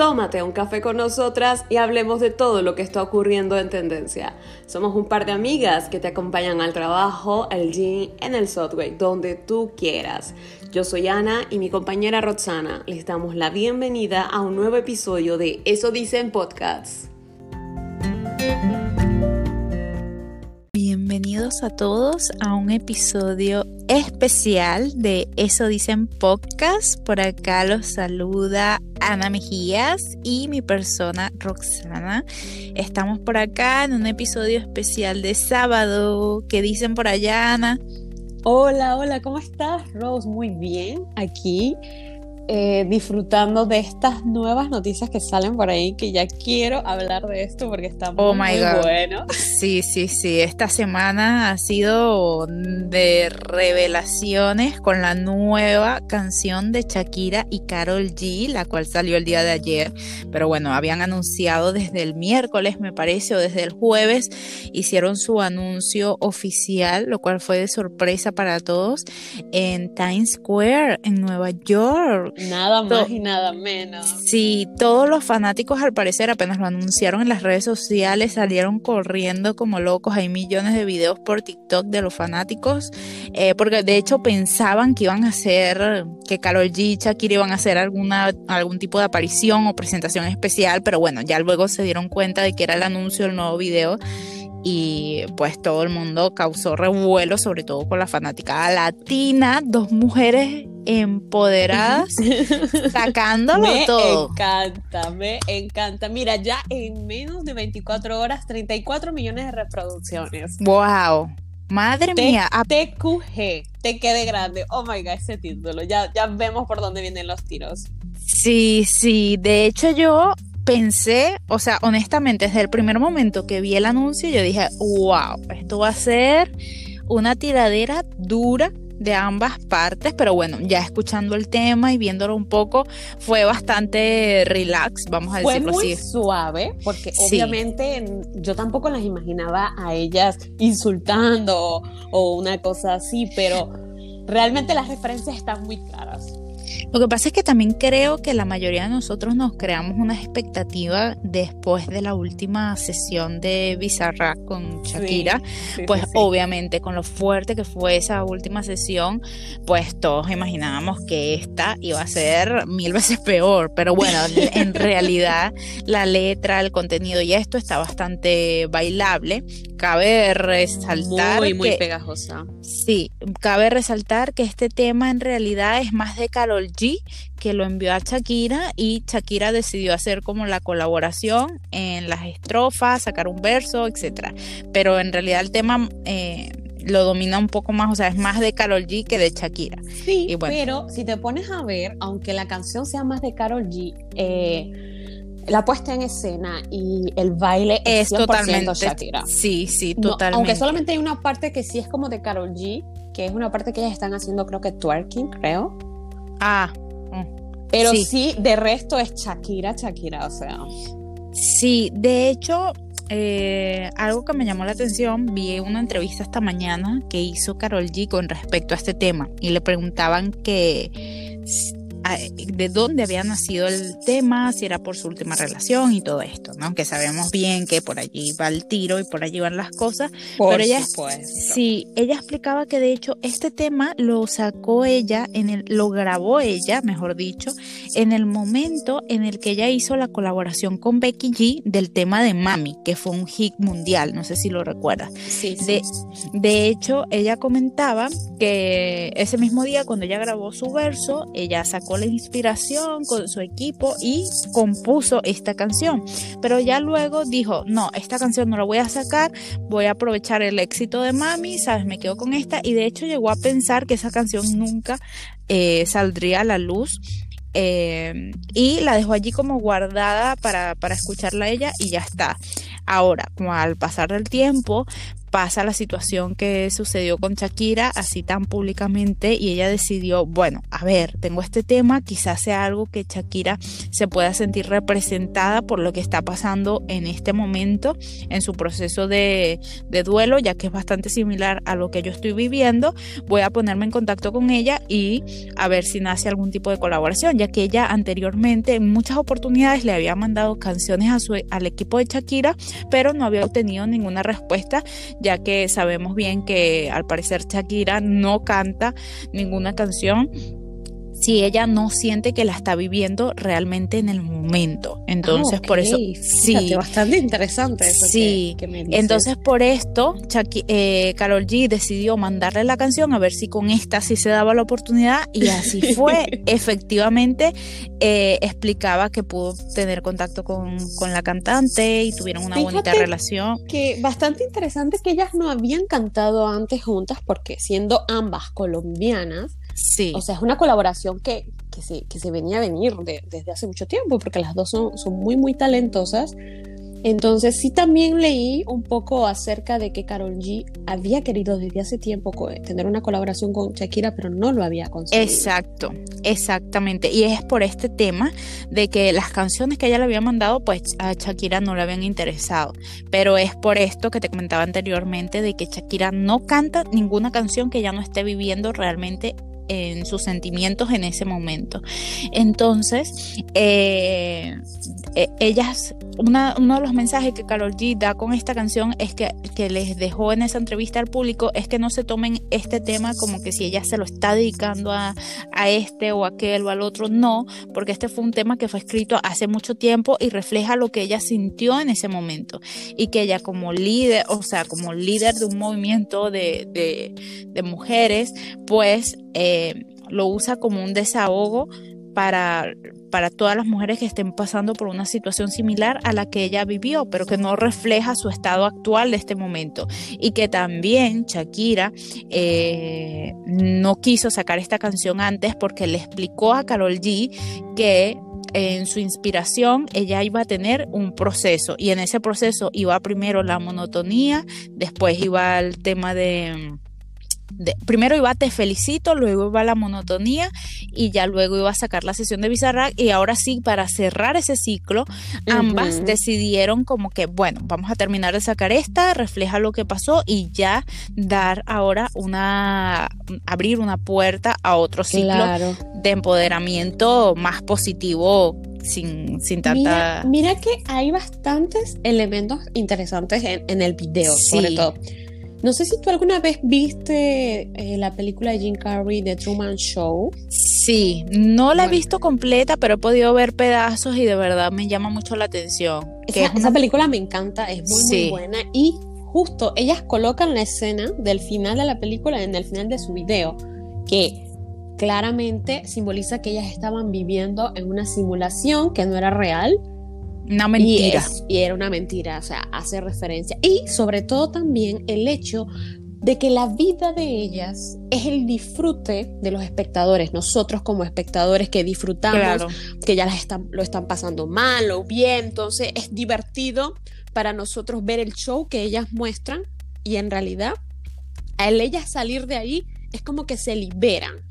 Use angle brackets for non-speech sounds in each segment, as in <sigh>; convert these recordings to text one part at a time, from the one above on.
tómate un café con nosotras y hablemos de todo lo que está ocurriendo en tendencia. Somos un par de amigas que te acompañan al trabajo, al gym, en el subway, donde tú quieras. Yo soy Ana y mi compañera Roxana. Les damos la bienvenida a un nuevo episodio de Eso Dicen Podcasts. Bienvenidos a todos a un episodio especial de Eso Dicen Podcast. Por acá los saluda Ana Mejías y mi persona Roxana. Estamos por acá en un episodio especial de sábado. ¿Qué dicen por allá, Ana? Hola, hola, ¿cómo estás, Rose? Muy bien, aquí eh, disfrutando de estas nuevas noticias que salen por ahí, que ya quiero hablar de esto porque está oh muy, bueno. Sí, sí, sí, esta semana ha sido de revelaciones con la nueva canción de Shakira y Carol G, la cual salió el día de ayer, pero bueno, habían anunciado desde el miércoles, me parece, o desde el jueves, hicieron su anuncio oficial, lo cual fue de sorpresa para todos, en Times Square, en Nueva York. Nada más y nada menos. Sí, todos los fanáticos al parecer apenas lo anunciaron en las redes sociales, salieron corriendo como locos. Hay millones de videos por TikTok de los fanáticos, eh, porque de hecho pensaban que iban a hacer, que Karol G y Shakira iban a hacer alguna, algún tipo de aparición o presentación especial, pero bueno, ya luego se dieron cuenta de que era el anuncio del nuevo video y pues todo el mundo causó revuelo, sobre todo con la fanática latina, dos mujeres empoderadas, <laughs> sacándolo todo. Me encanta, me encanta. Mira, ya en menos de 24 horas, 34 millones de reproducciones. ¡Wow! Madre mía. TQG, te quede grande. Oh my god, ese título. Ya, ya vemos por dónde vienen los tiros. Sí, sí. De hecho, yo pensé, o sea, honestamente, desde el primer momento que vi el anuncio, yo dije, wow, esto va a ser una tiradera dura de ambas partes, pero bueno, ya escuchando el tema y viéndolo un poco, fue bastante relax, vamos a decirlo fue muy suave, porque obviamente yo tampoco las imaginaba a ellas insultando o una cosa así, pero realmente las referencias están muy claras. Lo que pasa es que también creo que la mayoría de nosotros nos creamos una expectativa después de la última sesión de Bizarrap con Shakira, pues obviamente con lo fuerte que fue esa última sesión, pues todos imaginábamos que esta iba a ser mil veces peor, pero bueno, en <laughs> realidad la letra, el contenido y esto está bastante bailable. Cabe resaltar muy muy pegajosa. Sí, cabe resaltar que este tema en realidad es más de Carol G que lo envió a Shakira y Shakira decidió hacer como la colaboración en las estrofas, sacar un verso, etcétera. Pero en realidad el tema eh, lo domina un poco más, o sea, es más de Carol G que de Shakira. Sí, pero si te pones a ver, aunque la canción sea más de Carol G, eh, la puesta en escena y el baile es, totalmente Shakira. Sí, sí, totalmente. aunque solamente hay una parte que sí es como de Carol G, que es una parte que ellas están haciendo, creo que twerking, creo. Ah. Mm. Pero sí. de resto es Shakira, Shakira, o sea. Sí, de hecho, eh, algo que me llamó la atención, vi una entrevista esta mañana que hizo Carol G con respecto a este tema y le preguntaban que de dónde había nacido el tema, si era por su última relación y todo esto, ¿no? Que sabemos bien que por allí va el tiro y por allí van las cosas. pero ella, sí, ella explicaba que de hecho este tema lo sacó ella, en el, lo grabó ella, mejor dicho, en el momento en el que ella hizo la colaboración con Becky G del tema de Mami, que fue un hit mundial, no sé si lo recuerdas. Sí, de, de hecho, ella comentaba que ese mismo día cuando ella grabó su verso, ella sacó la inspiración con su equipo y compuso esta canción. Pero ya luego dijo, no, esta canción no la voy a sacar, voy a aprovechar el éxito de Mami, ¿sabes? Me quedo con esta. Y de hecho llegó a pensar que esa canción nunca eh, saldría a la luz. Eh, y la dejó allí como guardada para, para escucharla ella y ya está. Ahora, como al pasar del tiempo, pasa la situación que sucedió con Shakira así tan públicamente y ella decidió, bueno, a ver, tengo este tema, quizás sea algo que Shakira se pueda sentir representada por lo que está pasando en este momento en su proceso de, de duelo, ya que es bastante similar a lo que yo estoy viviendo, voy a ponerme en contacto con ella y a ver si nace algún tipo de colaboración, ya que ella anteriormente en muchas oportunidades le había mandado canciones a su, al equipo de Shakira, pero no había obtenido ninguna respuesta ya que sabemos bien que al parecer Shakira no canta ninguna canción si ella no siente que la está viviendo realmente en el momento. Entonces, por eso, sí, bastante interesante eso sí. Entonces, por esto, eh, Carol G decidió mandarle la canción a ver si con esta sí se daba la oportunidad y así <laughs> fue. Efectivamente, eh, explicaba que pudo tener contacto con, la cantante y tuvieron una bonita relación. Que bastante interesante que ellas no habían cantado antes juntas porque siendo ambas colombianas, Sí. O sea, es una colaboración que, que, se, que se venía a venir desde hace mucho tiempo, porque las dos son, son muy, muy talentosas. Entonces sí también leí un poco acerca de que Carol G había querido desde hace tiempo tener una colaboración con Shakira, pero no lo había conseguido. Exacto, exactamente. Y es por este tema de que las canciones que ella le había mandado, pues a Shakira no le habían interesado. Pero es por esto que te comentaba anteriormente de que Shakira no canta ninguna canción que ella no esté viviendo realmente en sus sentimientos en ese momento. Entonces, eh, eh, ellas, uno de los mensajes que Carol G da con esta canción es que, que, les dejó en esa entrevista al público es que no se tomen este tema como que si ella se lo está dedicando a, a este o aquel o al otro, no, porque este fue un tema que fue escrito hace mucho tiempo y refleja lo que ella sintió en ese momento. Y que ella como líder, o sea, como líder de un movimiento de, de, de mujeres, pues eh, lo usa como un desahogo para, para todas las mujeres que estén pasando por una situación similar a la que ella vivió, pero que no refleja su estado actual de este momento. Y que también Shakira eh, no quiso sacar esta canción antes porque le explicó a Carol G que en su inspiración ella iba a tener un proceso y en ese proceso iba primero la monotonía, después iba el tema de primero iba te felicito, luego iba la monotonía y ya luego iba a sacar la sesión de Bizarrap y ahora sí, para cerrar ese ciclo, ambas decidieron como que, bueno, vamos a terminar de sacar esta, refleja lo que pasó y ya dar ahora una, abrir una puerta a otro ciclo de empoderamiento más positivo sin, sin tanta... Mira, que hay bastantes elementos interesantes en, el video, sobre todo. No sé si tú alguna vez viste eh, la película de Jim Carrey, The Truman Show. Sí, no la he visto completa, pero he podido ver pedazos y de verdad me llama mucho la atención. Esa, película me encanta, es muy, muy buena y justo ellas colocan la escena del final de la película en el final de su video, que claramente simboliza que ellas estaban viviendo en una simulación que no era real una mentira. Y, era una mentira, o sea, hace referencia. Y sobre todo también el hecho de que la vida de ellas es el disfrute de los espectadores, nosotros como espectadores que disfrutamos, que ya las están, lo están pasando mal o bien, entonces es divertido para nosotros ver el show que ellas muestran y en realidad al ellas salir de ahí es como que se liberan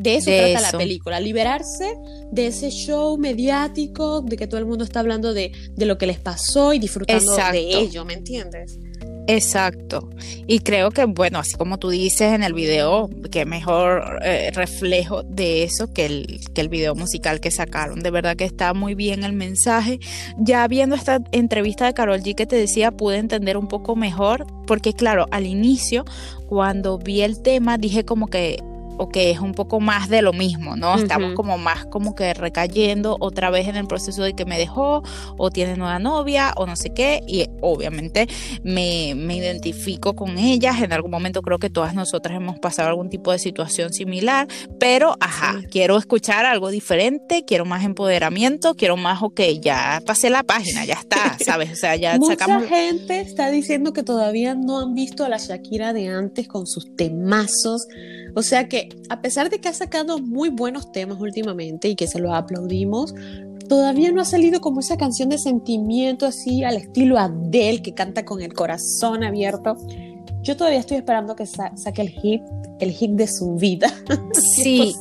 de eso trata la película, liberarse de ese show mediático, de que todo el mundo está hablando de, lo que les pasó y disfrutando de ello, ¿me entiendes? Exacto. Y creo que, bueno, así como tú dices en el video, que mejor eh, reflejo de eso que el, que el video musical que sacaron. De verdad que está muy bien el mensaje. Ya viendo esta entrevista de Carol G que te decía, pude entender un poco mejor, porque claro, al inicio, cuando vi el tema, dije como que o que es un poco más de lo mismo, ¿no? Estamos como más como que recayendo otra vez en el proceso de que me dejó o tiene nueva novia o no sé qué y obviamente me, me identifico con ellas, en algún momento creo que todas nosotras hemos pasado algún tipo de situación similar, pero ajá, quiero escuchar algo diferente, quiero más empoderamiento, quiero más, ok, ya pasé la página, ya está, <laughs> ¿sabes? O sea, ya Mucha gente está diciendo que todavía no han visto a la Shakira de antes con sus temazos, o sea que a pesar de que ha sacado muy buenos temas últimamente y que se los aplaudimos, todavía no ha salido como esa canción de sentimiento así al estilo Adele que canta con el corazón abierto. Yo todavía estoy esperando que saque el hit, el hit de su vida. <laughs> Sí.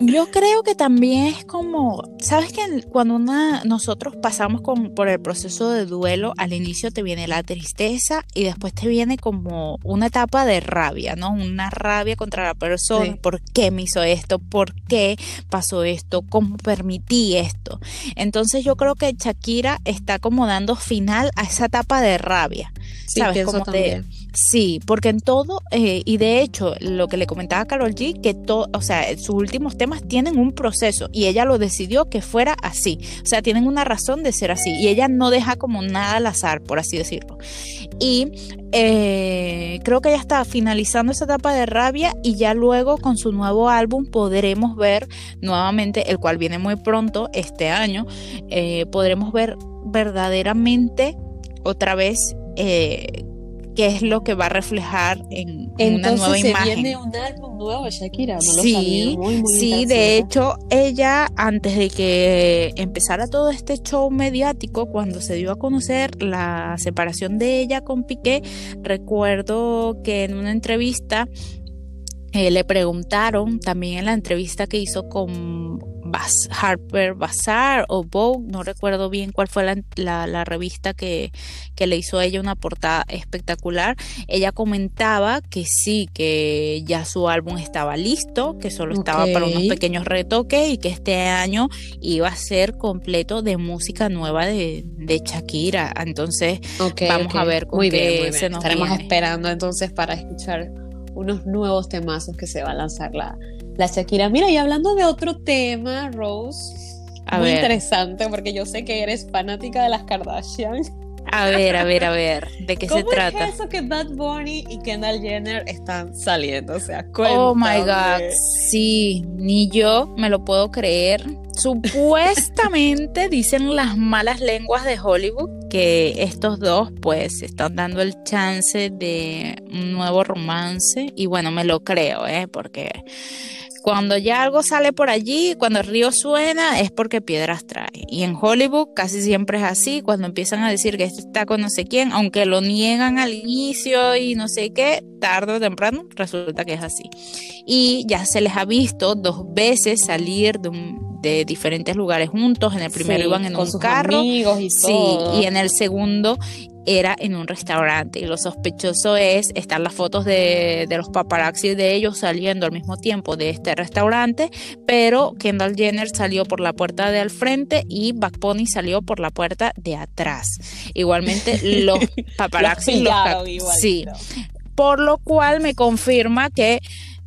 Yo creo que también es como, sabes que cuando una, nosotros pasamos con, por el proceso de duelo, al inicio te viene la tristeza y después te viene como una etapa de rabia, ¿no? Una rabia contra la persona, ¿por qué me hizo esto? ¿Por qué pasó esto? ¿Cómo permití esto? Entonces yo creo que Shakira está como dando final a esa etapa de rabia, ¿sabes? Como de, Sí, porque en todo, eh, y de hecho, lo que le comentaba a Carol G, que todo, o sea, sus últimos temas tienen un proceso y ella lo decidió que fuera así. O sea, tienen una razón de ser así y ella no deja como nada al azar, por así decirlo. Y eh, creo que ya está finalizando esa etapa de rabia y ya luego con su nuevo álbum podremos ver nuevamente, el cual viene muy pronto este año, eh, podremos ver verdaderamente otra vez eh, qué es lo que va a reflejar en, una nueva se imagen. Viene un álbum nuevo, Shakira. No sí, lo muy, muy sí. De hecho, ella antes de que empezara todo este show mediático, cuando se dio a conocer la separación de ella con Piqué, recuerdo que en una entrevista eh, le preguntaron también en la entrevista que hizo con Harper Bazaar o Vogue, no recuerdo bien cuál fue la, revista que, le hizo a ella una portada espectacular. Ella comentaba que sí, que ya su álbum estaba listo, que solo estaba para unos pequeños retoques y que este año iba a ser completo de música nueva de, Shakira. Entonces, vamos a ver con muy qué se nos Estaremos esperando entonces para escuchar unos nuevos temazos que se va a lanzar la la Shakira. Mira, y hablando de otro tema, Rose, muy interesante, porque yo sé que eres fanática de las Kardashian. A ver, a ver, a ver, ¿de qué se trata? Es eso que Bad Bunny y Kendall Jenner están saliendo? O sea, cuéntame. Oh my God, sí, ni yo me lo puedo creer. Supuestamente <laughs> dicen las malas lenguas de Hollywood que estos dos pues están dando el chance de un nuevo romance y bueno, me lo creo, ¿eh? Porque cuando ya algo sale por allí, cuando el río suena, es porque piedras trae. Y en Hollywood casi siempre es así, cuando empiezan a decir que este está con no sé quién, aunque lo niegan al inicio y no sé qué, tarde o temprano resulta que es así. Y ya se les ha visto dos veces salir de, diferentes lugares juntos. En el primero iban en un carro. Amigos y todo. Sí, y en el segundo era en un restaurante y lo sospechoso es estar las fotos de, los paparazzi de ellos saliendo al mismo tiempo de este restaurante, pero Kendall Jenner salió por la puerta de al frente y Back Pony salió por la puerta de atrás. Igualmente <laughs> los paparazzi sí, por lo cual me confirma que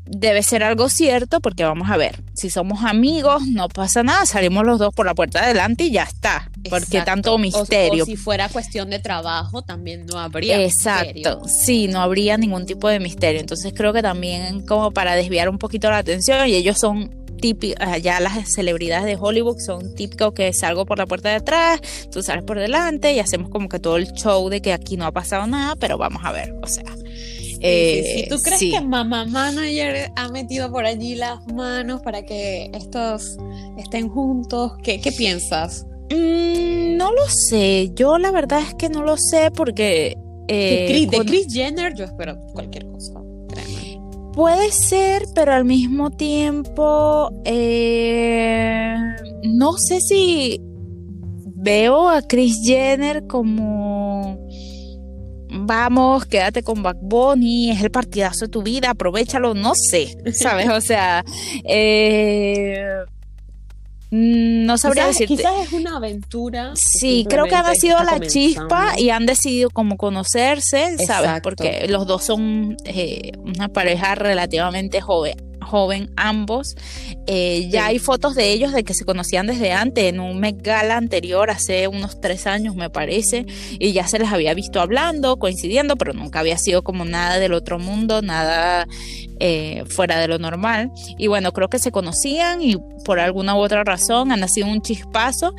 debe ser algo cierto porque vamos a ver, si somos amigos no pasa nada, salimos los dos por la puerta de adelante y ya está, porque tanto misterio. O, si fuera cuestión de trabajo también no habría Exacto, sí, no habría ningún tipo de misterio, entonces creo que también como para desviar un poquito la atención y ellos son típicos, ya las celebridades de Hollywood son típicos que salgo por la puerta de atrás, tú sales por delante y hacemos como que todo el show de que aquí no ha pasado nada, pero vamos a ver, o sea, eh, ¿Tú crees que Mamá Manager ha metido por allí las manos para que estos estén juntos? ¿Qué, piensas? Mm, no lo sé. Yo la verdad es que no lo sé porque. Eh, de, Chris, Jenner, yo espero cualquier cosa. Puede ser, pero al mismo tiempo. Eh, no sé si veo a Chris Jenner como vamos, quédate con Back Bunny, es el partidazo de tu vida, aprovechalo, no sé, ¿sabes? O sea, eh, no sabría decirte. Quizás es una aventura. Sí, creo que han sido la chispa y han decidido como conocerse, ¿sabes? Porque los dos son eh, una pareja relativamente joven joven ambos. Eh, ya hay fotos de ellos de que se conocían desde antes, en un Met Gala anterior, hace unos tres años me parece, y ya se les había visto hablando, coincidiendo, pero nunca había sido como nada del otro mundo, nada eh, fuera de lo normal. Y bueno, creo que se conocían y por alguna u otra razón han nacido un chispazo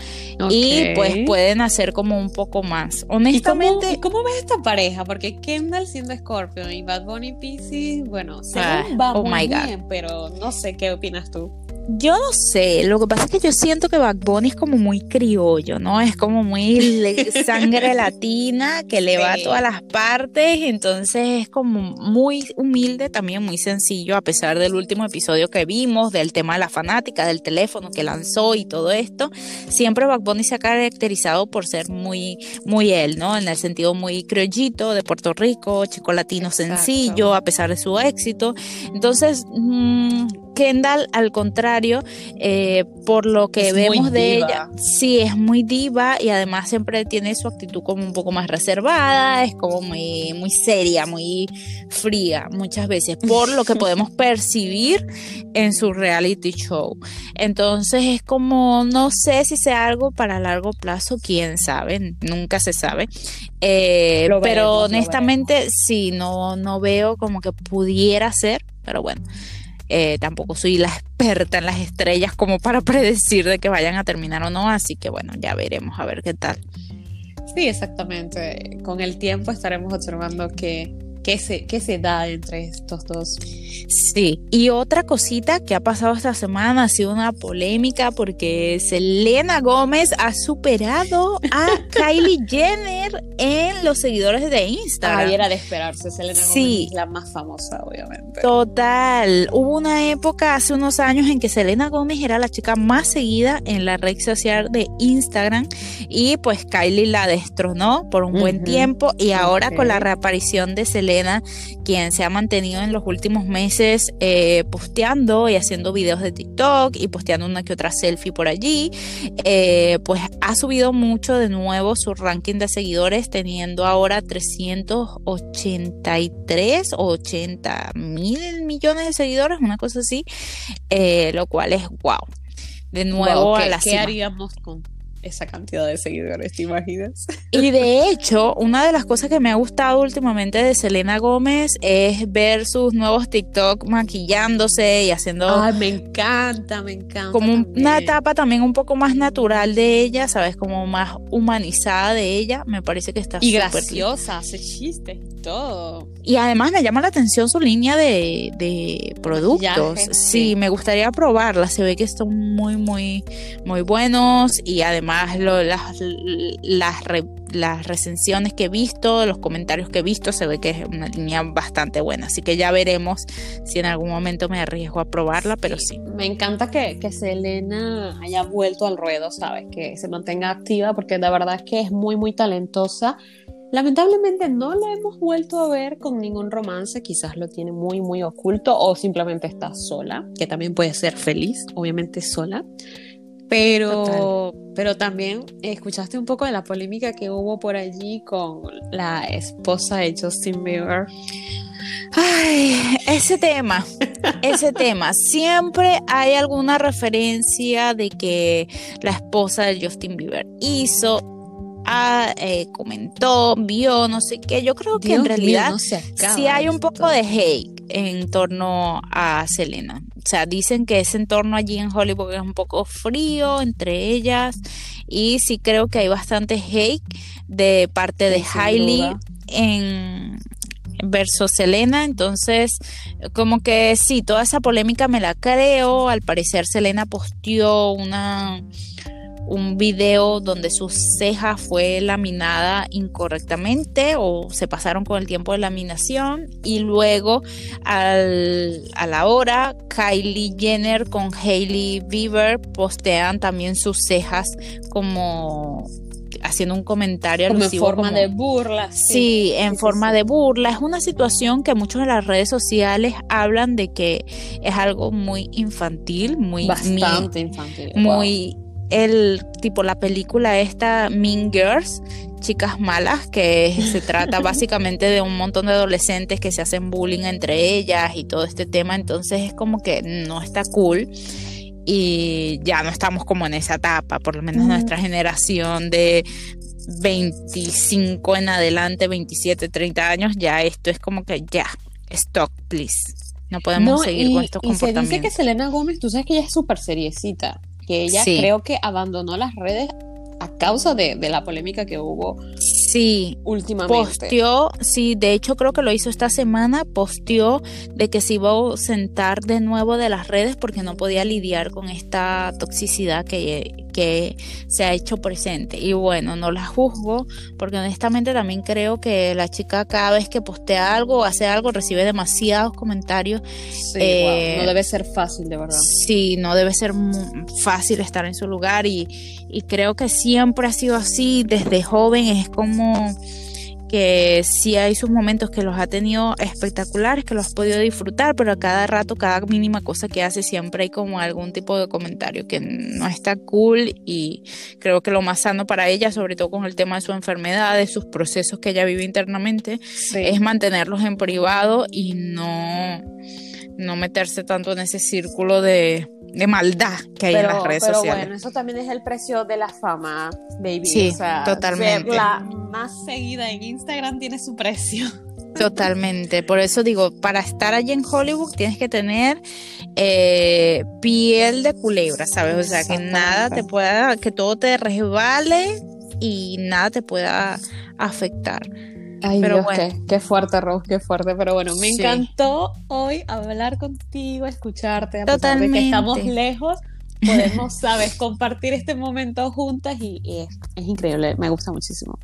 y pues pueden hacer como un poco más. Honestamente. ¿Y cómo, ves esta pareja? Porque Kendall siendo Scorpio y Bad Bunny Pisces, bueno, según ah, va oh muy bien, pero no sé qué opinas tú. Yo no sé, lo que pasa es que yo siento que Bad Bunny es como muy criollo, ¿no? Es como muy <laughs> sangre latina que le va a todas las partes, entonces es como muy humilde, también muy sencillo, a pesar del último episodio que vimos, del tema de la fanática, del teléfono que lanzó y todo esto. Siempre Bad Bunny se ha caracterizado por ser muy, muy él, ¿no? En el sentido muy criollito de Puerto Rico, chico latino sencillo, a pesar de su éxito. Entonces, mmm, Kendall, al contrario, eh, por lo que vemos de ella, sí, es muy diva y además siempre tiene su actitud como un poco más reservada, es como muy, muy seria, muy fría muchas veces, por lo que <laughs> podemos percibir en su reality show. Entonces es como, no sé si sea algo para largo plazo, quién sabe, nunca se sabe. Eh, pero honestamente, sí, no, no veo como que pudiera ser, pero bueno. Eh, tampoco soy la experta en las estrellas como para <laughs> predecir de que vayan a terminar o no, así que bueno, ya veremos a ver qué tal. Sí, exactamente. Con el tiempo estaremos observando que qué se, qué se da entre estos dos. Sí, y otra cosita que ha pasado esta semana ha sido una polémica porque Selena Gómez ha superado a <laughs> Kylie Jenner en los seguidores de Instagram. Ay, era de esperarse, Selena Gómez es la más famosa, obviamente. Total, hubo una época hace unos años en que Selena Gómez era la chica más seguida en la red social de Instagram y pues Kylie la destronó por un buen tiempo y ahora con la reaparición de Selena quien se ha mantenido en los últimos meses eh, posteando y haciendo videos de TikTok y posteando una que otra selfie por allí, eh, pues ha subido mucho de nuevo su ranking de seguidores, teniendo ahora 383 o 80 mil millones de seguidores, una cosa así, eh, lo cual es wow. De nuevo a la ¿Qué haríamos con esa cantidad de seguidores, ¿te imaginas? Y de hecho, una de las cosas que me ha gustado últimamente de Selena Gómez es ver sus nuevos TikTok maquillándose y haciendo... Ay, me encanta, me encanta. Como una etapa también un poco más natural de ella, ¿sabes? Como más humanizada de ella. Me parece que está Y graciosa, hace chistes todo. Y además me llama la atención su línea de, de productos. sí, me gustaría probarla. Se ve que están muy, muy, muy buenos y además las, las, las recensiones que he visto, los comentarios que he visto, se ve que es una línea bastante buena. Así que ya veremos si en algún momento me arriesgo a probarla, pero sí. Me encanta que, que Selena haya vuelto al ruedo, ¿sabes? Que se mantenga activa, porque la verdad es que es muy, muy talentosa. Lamentablemente no la hemos vuelto a ver con ningún romance, quizás lo tiene muy muy oculto o simplemente está sola, que también puede ser feliz, obviamente sola. Pero, pero también escuchaste un poco de la polémica que hubo por allí con la esposa de Justin Bieber. Ay, ese tema, ese tema. Siempre hay alguna referencia de que la esposa de Justin Bieber hizo, ah, eh, comentó, vio, no sé qué. Yo creo que en realidad sí hay un poco de hate en torno a Selena. O sea, dicen que ese entorno allí en Hollywood es un poco frío entre ellas y sí creo que hay bastante hate de parte de Hailey en versus Selena, entonces como que sí, toda esa polémica me la creo, al parecer Selena posteó una un video donde su ceja fue laminada incorrectamente o se pasaron con el tiempo de laminación y luego al, a la hora Kylie Jenner con Hailey Bieber postean también sus cejas como haciendo un comentario como en forma de burla. Sí, en forma de burla. Es una situación que muchos de las redes sociales hablan de que es algo muy infantil, muy bastante infantil, muy el tipo la película esta Mean Girls, chicas malas, que <laughs> se trata básicamente de un montón de adolescentes que se hacen bullying entre ellas y todo este tema, entonces es como que no está cool y ya no estamos como en esa etapa, por lo menos nuestra generación de 25 en adelante, 27, 30 años, ya esto es como que ya, stop, please. No podemos seguir con estos comportamientos. se dice que Selena Gómez, tú sabes que ella es súper seriecita que ella creo que abandonó las redes a causa de, la polémica que hubo Sí, últimamente. Posteó, sí, de hecho creo que lo hizo esta semana, posteó de que se iba a sentar de nuevo de las redes porque no podía lidiar con esta toxicidad que, que se ha hecho presente. Y bueno, no la juzgo porque honestamente también creo que la chica cada vez que postea algo o hace algo recibe demasiados comentarios. Sí, eh, no debe ser fácil, de verdad. Sí, no debe ser fácil estar en su lugar y, y creo que siempre ha sido así desde joven. Es como que sí hay sus momentos que los ha tenido espectaculares, que los ha podido disfrutar, pero a cada rato, cada mínima cosa que hace, siempre hay como algún tipo de comentario que no está cool y creo que lo más sano para ella, sobre todo con el tema de su enfermedad, de sus procesos que ella vive internamente, es mantenerlos en privado y no, no meterse tanto en ese círculo de, de maldad que hay en las redes pero sociales. Bueno, eso también es el precio de la fama, baby. Sí, totalmente. la más seguida en Instagram tiene su precio. <laughs> Totalmente, por eso digo, para estar allí en Hollywood tienes que tener eh, piel de culebra, ¿sabes? O sea, que nada te pueda, que todo te resbale y nada te pueda afectar. Ay, pero bueno. qué, fuerte, Rose, qué fuerte. Pero bueno, me encantó hoy hablar contigo, escucharte, a pesar de que estamos lejos. Podemos, sabes, compartir este momento juntas y, es, es increíble, me gusta muchísimo.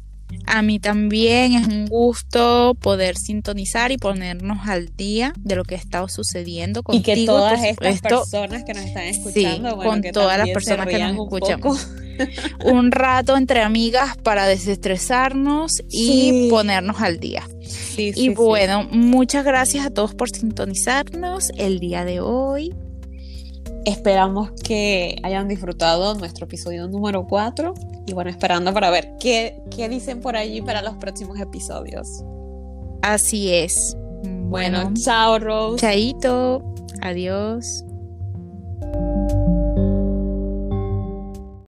A mí también es un gusto poder sintonizar y ponernos al día de lo que ha estado sucediendo contigo. Y que todas estas personas que nos están escuchando, con todas las personas que nos escuchan. <laughs> un rato entre amigas para desestresarnos y ponernos al día. y bueno, muchas gracias a todos por sintonizarnos el día de hoy. Esperamos que hayan disfrutado nuestro episodio número 4 y bueno, esperando para ver qué, qué dicen por allí para los próximos episodios. Así es. Bueno, chao Rose. Chaito. Adiós.